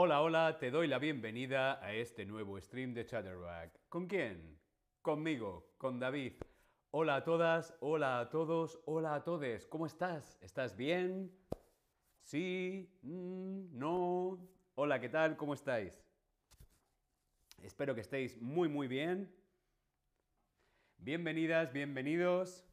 Hola, hola, te doy la bienvenida a este nuevo stream de Chatterback. ¿Con quién? Conmigo, con David. Hola a todas, hola a todos, hola a todes. ¿Cómo estás? ¿Estás bien? ¿Sí? Mm, ¿No? Hola, ¿qué tal? ¿Cómo estáis? Espero que estéis muy, muy bien. Bienvenidas, bienvenidos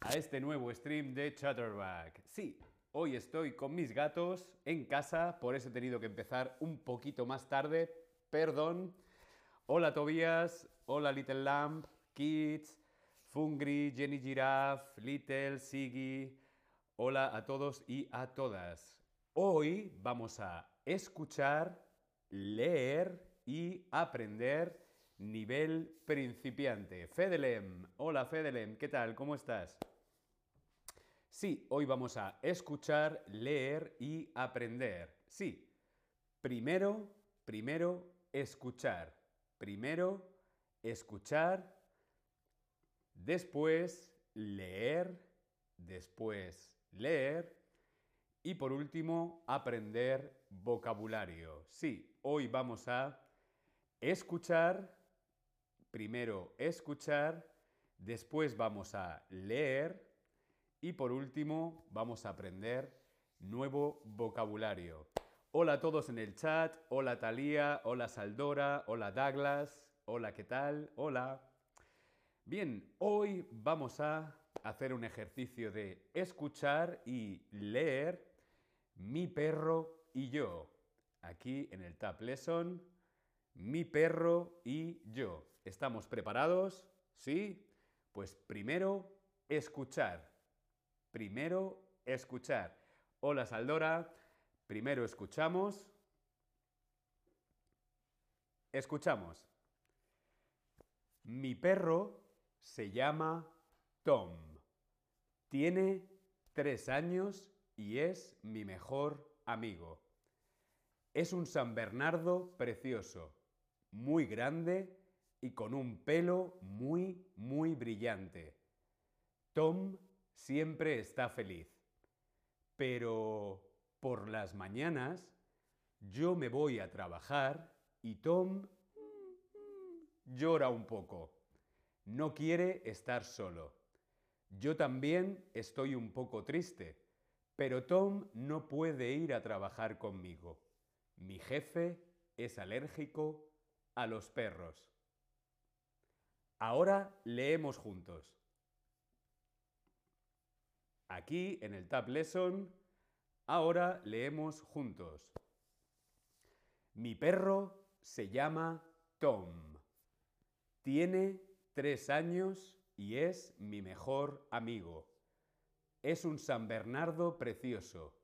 a este nuevo stream de Chatterback. Sí, hoy estoy con mis gatos en casa, por eso he tenido que empezar un poquito más tarde. Perdón. Hola Tobías, hola Little Lamp, Kids, Fungri, Jenny Giraffe, Little, Siggy. Hola a todos y a todas. Hoy vamos a escuchar, leer y aprender nivel principiante. Fedelem, hola Fedelem, ¿qué tal? ¿Cómo estás? Sí, hoy vamos a escuchar, leer y aprender. Sí, primero, primero, escuchar. Primero, escuchar. Después, leer. Después, leer. Y por último, aprender vocabulario. Sí, hoy vamos a escuchar. Primero, escuchar. Después vamos a leer y por último, vamos a aprender nuevo vocabulario. Hola a todos en el chat. Hola Talía, hola Saldora, hola Douglas, hola, ¿qué tal? Hola. Bien, hoy vamos a hacer un ejercicio de escuchar y leer mi perro y yo. Aquí en el Tab Lesson, mi perro y yo. ¿Estamos preparados? ¿Sí? Pues primero, escuchar. Primero, escuchar. Hola Saldora. Primero escuchamos. Escuchamos. Mi perro se llama Tom. Tiene tres años y es mi mejor amigo. Es un San Bernardo precioso, muy grande y con un pelo muy, muy brillante. Tom siempre está feliz. Pero por las mañanas yo me voy a trabajar y Tom llora un poco. No quiere estar solo. Yo también estoy un poco triste, pero Tom no puede ir a trabajar conmigo. Mi jefe es alérgico a los perros. Ahora leemos juntos. Aquí en el Tab Lesson, ahora leemos juntos. Mi perro se llama Tom. Tiene tres años y es mi mejor amigo. Es un San Bernardo precioso,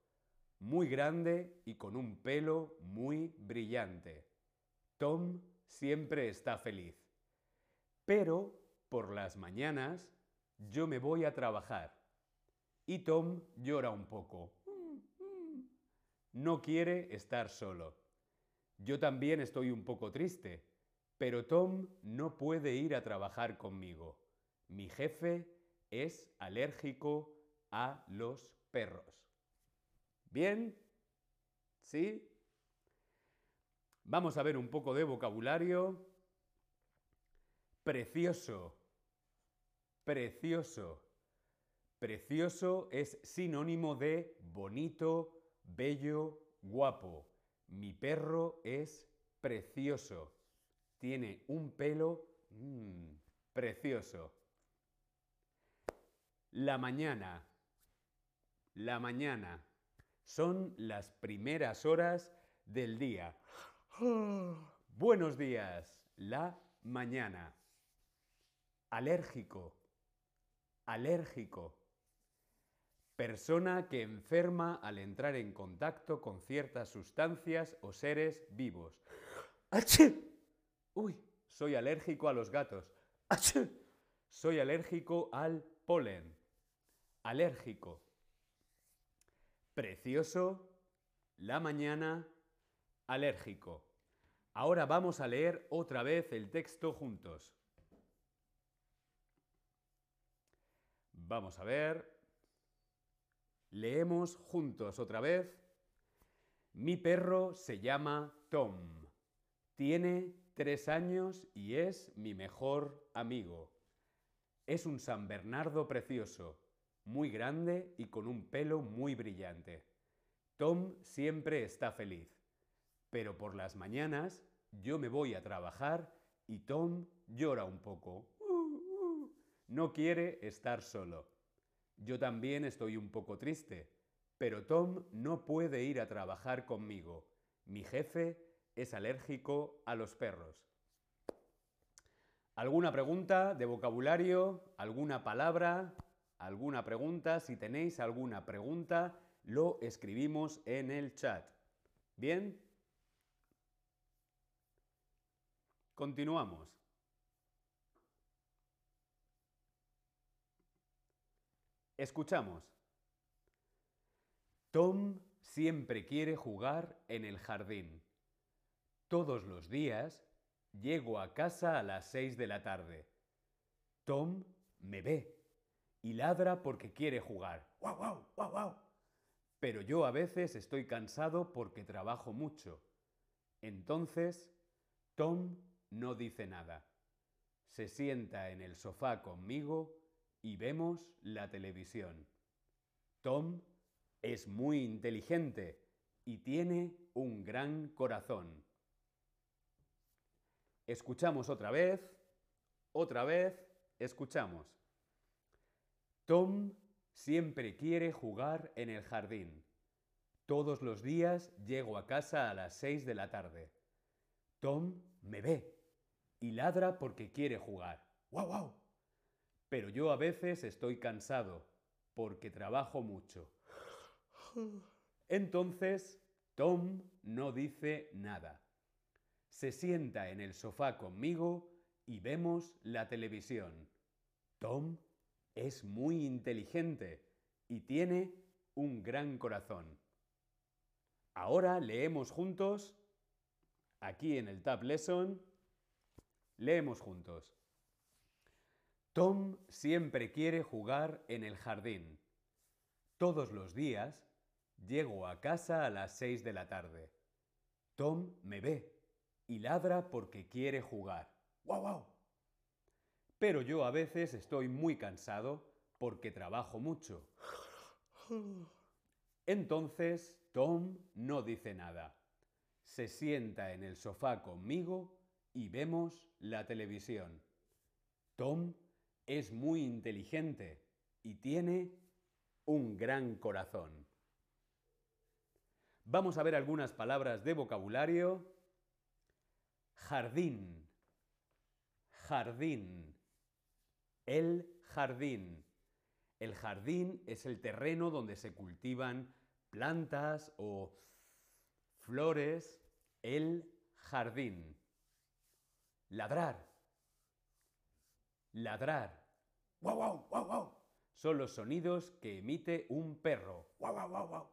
muy grande y con un pelo muy brillante. Tom siempre está feliz. Pero por las mañanas yo me voy a trabajar y Tom llora un poco. No quiere estar solo. Yo también estoy un poco triste, pero Tom no puede ir a trabajar conmigo. Mi jefe es alérgico a los perros. ¿Bien? ¿Sí? Vamos a ver un poco de vocabulario. Precioso. Precioso. Precioso es sinónimo de bonito, bello, guapo. Mi perro es precioso. Tiene un pelo mmm, precioso. La mañana. La mañana. Son las primeras horas del día. Buenos días. La mañana. Alérgico. Alérgico. Persona que enferma al entrar en contacto con ciertas sustancias o seres vivos. Uy, soy alérgico a los gatos. Soy alérgico al polen. Alérgico. Precioso. La mañana. Alérgico. Ahora vamos a leer otra vez el texto juntos. Vamos a ver. Leemos juntos otra vez. Mi perro se llama Tom. Tiene tres años y es mi mejor amigo. Es un San Bernardo precioso, muy grande y con un pelo muy brillante. Tom siempre está feliz, pero por las mañanas yo me voy a trabajar y Tom llora un poco. No quiere estar solo. Yo también estoy un poco triste, pero Tom no puede ir a trabajar conmigo. Mi jefe es alérgico a los perros. ¿Alguna pregunta de vocabulario? ¿Alguna palabra? ¿Alguna pregunta? Si tenéis alguna pregunta, lo escribimos en el chat. ¿Bien? Continuamos. Escuchamos. Tom siempre quiere jugar en el jardín. Todos los días llego a casa a las seis de la tarde. Tom me ve y ladra porque quiere jugar. ¡Guau, guau, guau, guau! Pero yo a veces estoy cansado porque trabajo mucho. Entonces, Tom no dice nada. Se sienta en el sofá conmigo y vemos la televisión. Tom es muy inteligente y tiene un gran corazón. Escuchamos otra vez, otra vez, escuchamos. Tom siempre quiere jugar en el jardín. Todos los días llego a casa a las seis de la tarde. Tom me ve y ladra porque quiere jugar. ¡Guau, guau! Pero yo a veces estoy cansado porque trabajo mucho. Entonces, Tom no dice nada. Se sienta en el sofá conmigo y vemos la televisión. Tom es muy inteligente y tiene un gran corazón. Ahora leemos juntos, aquí en el Tab Lesson, leemos juntos. Tom siempre quiere jugar en el jardín. Todos los días llego a casa a las seis de la tarde. Tom me ve y ladra porque quiere jugar. ¡Guau, guau! Pero yo a veces estoy muy cansado porque trabajo mucho. Entonces Tom no dice nada. Se sienta en el sofá conmigo y vemos la televisión. Tom es muy inteligente y tiene un gran corazón. Vamos a ver algunas palabras de vocabulario. Jardín, jardín, el jardín. El jardín es el terreno donde se cultivan plantas o flores. El jardín. Ladrar, ladrar. ¡Guau, guau, guau, guau! Son los sonidos que emite un perro. ¡Guau, guau, guau, guau!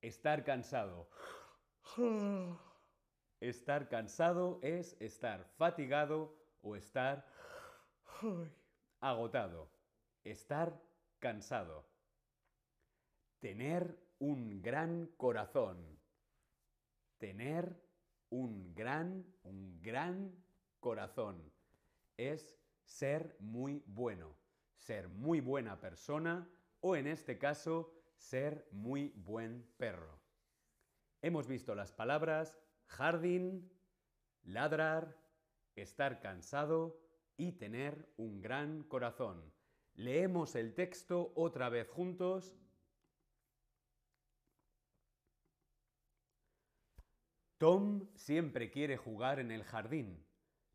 Estar cansado. Estar cansado es estar fatigado o estar agotado. Estar cansado. Tener un gran corazón. Tener un gran, un gran corazón. Es ser muy bueno, ser muy buena persona o en este caso, ser muy buen perro. Hemos visto las palabras jardín, ladrar, estar cansado y tener un gran corazón. Leemos el texto otra vez juntos. Tom siempre quiere jugar en el jardín.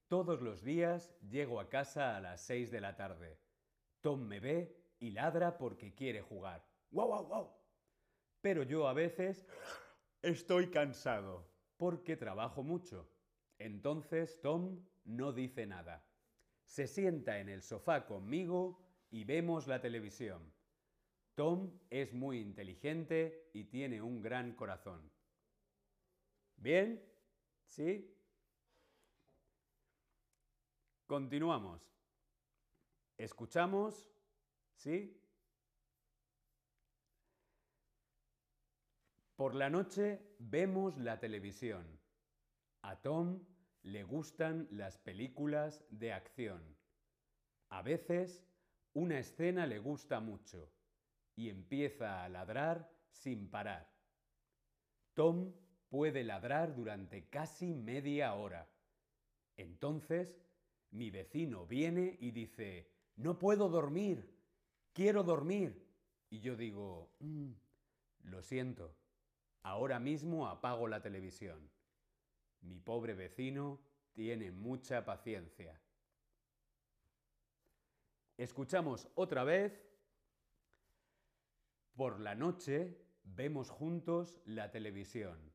Todos los días llego a casa a las seis de la tarde. Tom me ve y ladra porque quiere jugar. ¡Guau, guau, guau! Pero yo a veces estoy cansado porque trabajo mucho. Entonces Tom no dice nada. Se sienta en el sofá conmigo y vemos la televisión. Tom es muy inteligente y tiene un gran corazón. ¿Bien? ¿Sí? Continuamos. Escuchamos, ¿sí? Por la noche vemos la televisión. A Tom le gustan las películas de acción. A veces una escena le gusta mucho y empieza a ladrar sin parar. Tom puede ladrar durante casi media hora. Entonces mi vecino viene y dice, no puedo dormir, quiero dormir. Y yo digo, mm, lo siento, ahora mismo apago la televisión. Mi pobre vecino tiene mucha paciencia. Escuchamos otra vez. Por la noche vemos juntos la televisión.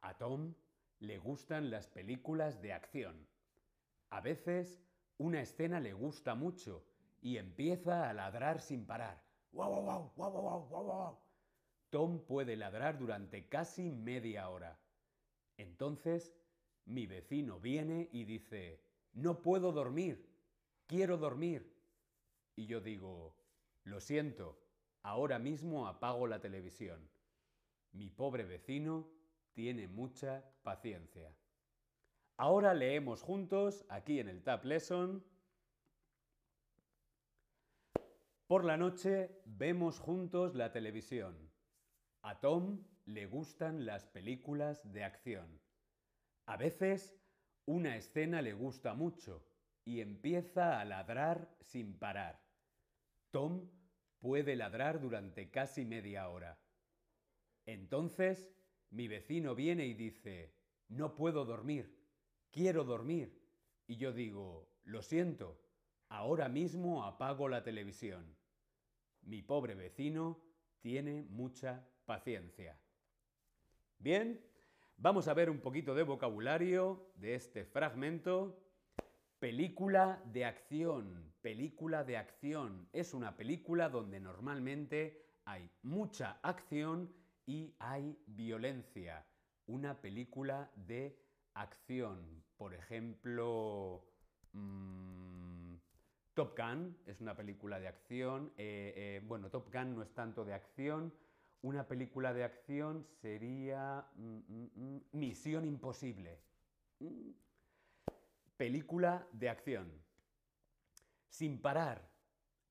A Tom le gustan las películas de acción. A veces una escena le gusta mucho y empieza a ladrar sin parar. ¡Wow, wow, wow, wow, wow, wow, Tom puede ladrar durante casi media hora. Entonces, mi vecino viene y dice, no puedo dormir, quiero dormir. Y yo digo, lo siento, ahora mismo apago la televisión. Mi pobre vecino tiene mucha paciencia. Ahora leemos juntos, aquí en el Tab Lesson. Por la noche vemos juntos la televisión. A Tom le gustan las películas de acción. A veces una escena le gusta mucho y empieza a ladrar sin parar. Tom puede ladrar durante casi media hora. Entonces mi vecino viene y dice, no puedo dormir quiero dormir. Y yo digo, lo siento, ahora mismo apago la televisión. Mi pobre vecino tiene mucha paciencia. Bien, vamos a ver un poquito de vocabulario de este fragmento. Película de acción. Película de acción. Es una película donde normalmente hay mucha acción y hay violencia. Una película de acción. Por ejemplo, mm, Top Gun es una película de acción. Eh, eh, bueno, Top Gun no es tanto de acción. Una película de acción sería mm, mm, Misión Imposible. Película de acción. Sin parar.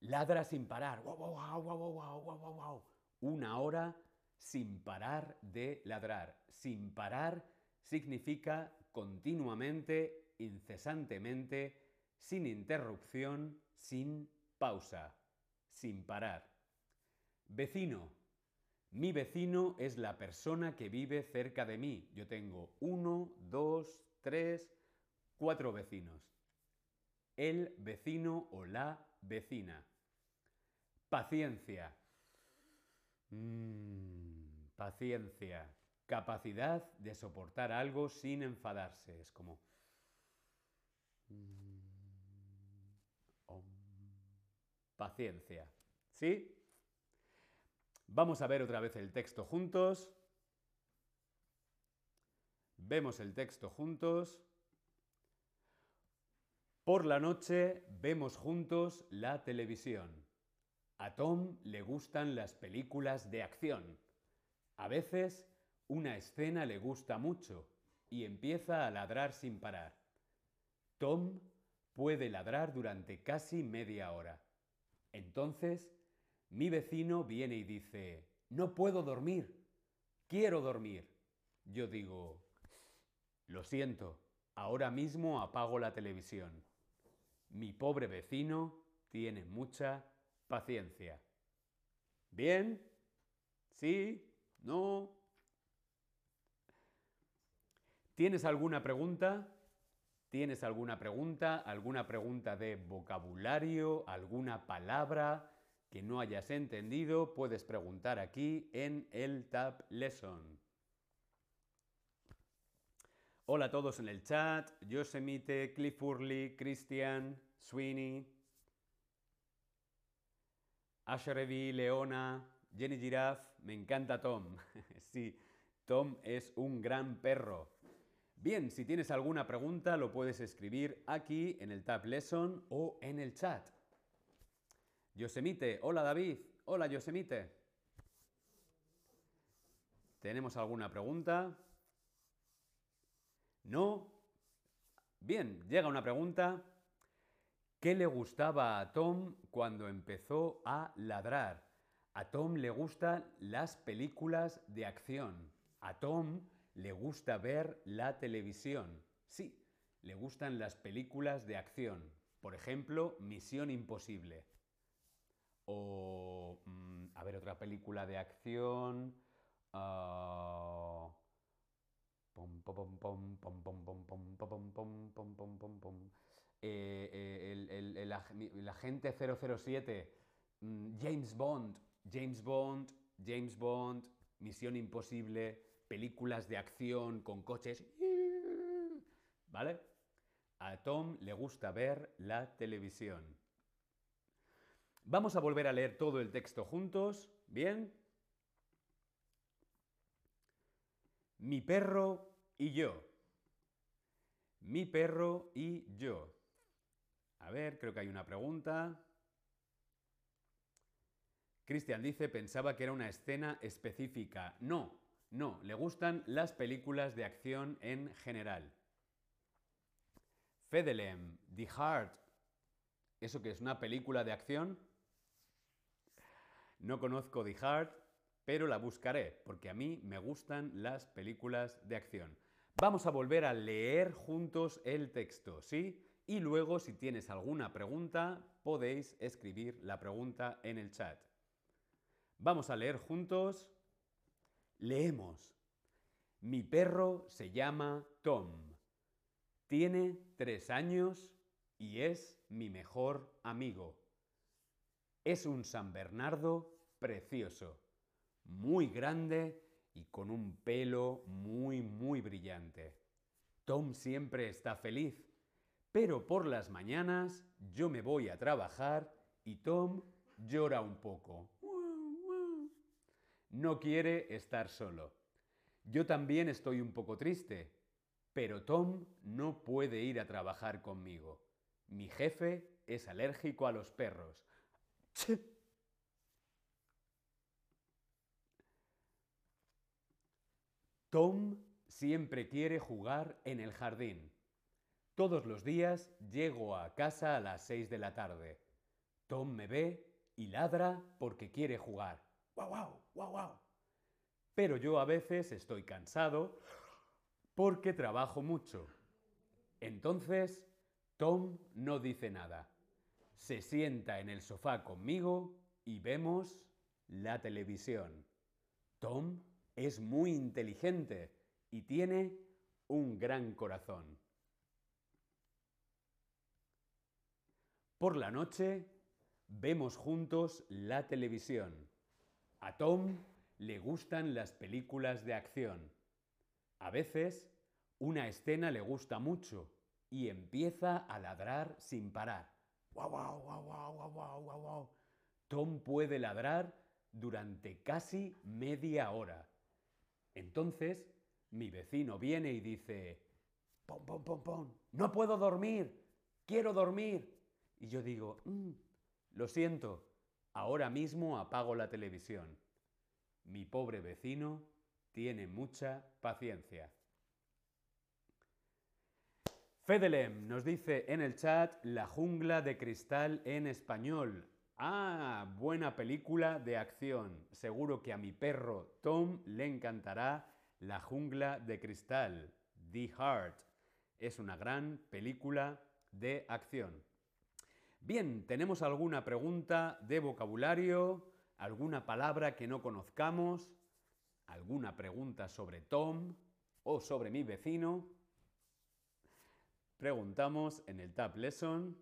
Ladra sin parar. Una hora sin parar de ladrar. Sin parar significa continuamente, incesantemente, sin interrupción, sin pausa, sin parar. Vecino. Mi vecino es la persona que vive cerca de mí. Yo tengo uno, dos, tres, cuatro vecinos. El vecino o la vecina. Paciencia. Mm, paciencia capacidad de soportar algo sin enfadarse. Es como... Mm, paciencia. ¿Sí? Vamos a ver otra vez el texto juntos. Vemos el texto juntos. Por la noche vemos juntos la televisión. A Tom le gustan las películas de acción. A veces una escena le gusta mucho y empieza a ladrar sin parar. Tom puede ladrar durante casi media hora. Entonces, mi vecino viene y dice, no puedo dormir, quiero dormir. Yo digo, lo siento, ahora mismo apago la televisión. Mi pobre vecino tiene mucha paciencia. ¿Bien? ¿Sí? ¿No? ¿Tienes alguna pregunta? ¿Tienes alguna pregunta? ¿Alguna pregunta de vocabulario? ¿Alguna palabra que no hayas entendido? Puedes preguntar aquí en el Tab Lesson. Hola a todos en el chat. Yosemite, Cliff Hurley, Christian, Sweeney, Asherevi, Leona, Jenny Giraffe. Me encanta Tom. sí, Tom es un gran perro. Bien, si tienes alguna pregunta lo puedes escribir aquí en el Tab Lesson o en el chat. Yosemite, hola David, hola Yosemite. ¿Tenemos alguna pregunta? ¿No? Bien, llega una pregunta. ¿Qué le gustaba a Tom cuando empezó a ladrar? A Tom le gustan las películas de acción. A Tom le gusta ver la televisión. Sí, le gustan las películas de acción. Por ejemplo, Misión Imposible. O, a ver, otra película de acción. Uh... Eh, eh, el, el, el, agente 007, James Bond, James Bond, James Bond, Misión Imposible películas de acción con coches. ¿Vale? A Tom le gusta ver la televisión. Vamos a volver a leer todo el texto juntos. ¿Bien? Mi perro y yo. Mi perro y yo. A ver, creo que hay una pregunta. Cristian dice, pensaba que era una escena específica. No, no, le gustan las películas de acción en general. Fedelem, The Heart. ¿Eso que es una película de acción? No conozco The Heart, pero la buscaré, porque a mí me gustan las películas de acción. Vamos a volver a leer juntos el texto, ¿sí? Y luego, si tienes alguna pregunta, podéis escribir la pregunta en el chat. Vamos a leer juntos. Leemos. Mi perro se llama Tom. Tiene tres años y es mi mejor amigo. Es un San Bernardo precioso, muy grande y con un pelo muy, muy brillante. Tom siempre está feliz, pero por las mañanas yo me voy a trabajar y Tom llora un poco. No quiere estar solo. Yo también estoy un poco triste, pero Tom no puede ir a trabajar conmigo. Mi jefe es alérgico a los perros. Tom siempre quiere jugar en el jardín. Todos los días llego a casa a las 6 de la tarde. Tom me ve y ladra porque quiere jugar. ¡Guau, guau, guau, guau! Pero yo a veces estoy cansado porque trabajo mucho. Entonces, Tom no dice nada. Se sienta en el sofá conmigo y vemos la televisión. Tom es muy inteligente y tiene un gran corazón. Por la noche vemos juntos la televisión. A Tom le gustan las películas de acción. A veces una escena le gusta mucho y empieza a ladrar sin parar. ¡Guau, guau, guau, guau, guau, guau, guau, guau! Tom puede ladrar durante casi media hora. Entonces, mi vecino viene y dice, ¡Pom, pom, pom, pom! ¡No puedo dormir! ¡Quiero dormir! Y yo digo, "Mm, lo siento, ahora mismo apago la televisión. Mi pobre vecino tiene mucha paciencia. Fedelem nos dice en el chat La jungla de cristal en español. Ah, buena película de acción. Seguro que a mi perro Tom le encantará La jungla de cristal. The Heart. Es una gran película de acción. Bien, ¿tenemos alguna pregunta de vocabulario? ¿Alguna palabra que no conozcamos? ¿Alguna pregunta sobre Tom o sobre mi vecino? Preguntamos en el Tab Lesson.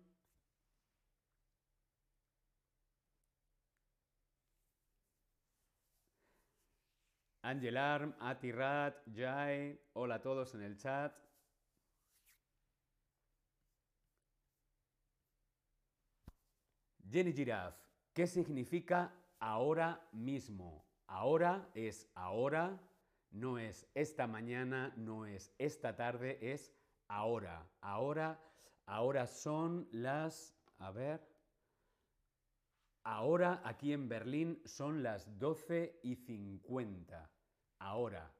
Angel Arm, Atirat, Jai, hola a todos en el chat. Jenny Giraffe, ¿qué significa ahora mismo? Ahora es ahora, no es esta mañana, no es esta tarde, es ahora. Ahora, ahora son las, a ver, ahora aquí en Berlín son las 12 y 50. ahora,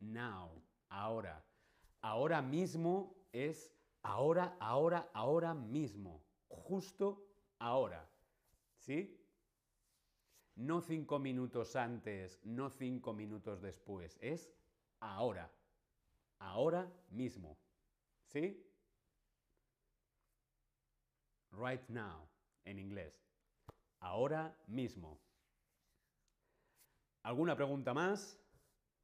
now, ahora. Ahora mismo es ahora, ahora, ahora mismo. Justo ahora. ¿Sí? No cinco minutos antes, no cinco minutos después. Es ahora. Ahora mismo. ¿Sí? Right now, en inglés. Ahora mismo. ¿Alguna pregunta más?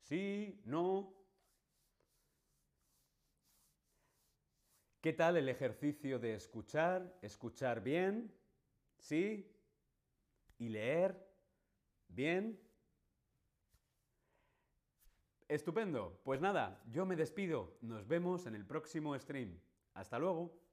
¿Sí? ¿No? ¿Qué tal el ejercicio de escuchar? ¿Escuchar bien? ¿Sí? ¿Y leer? ¿Bien? Estupendo. Pues nada, yo me despido. Nos vemos en el próximo stream. Hasta luego.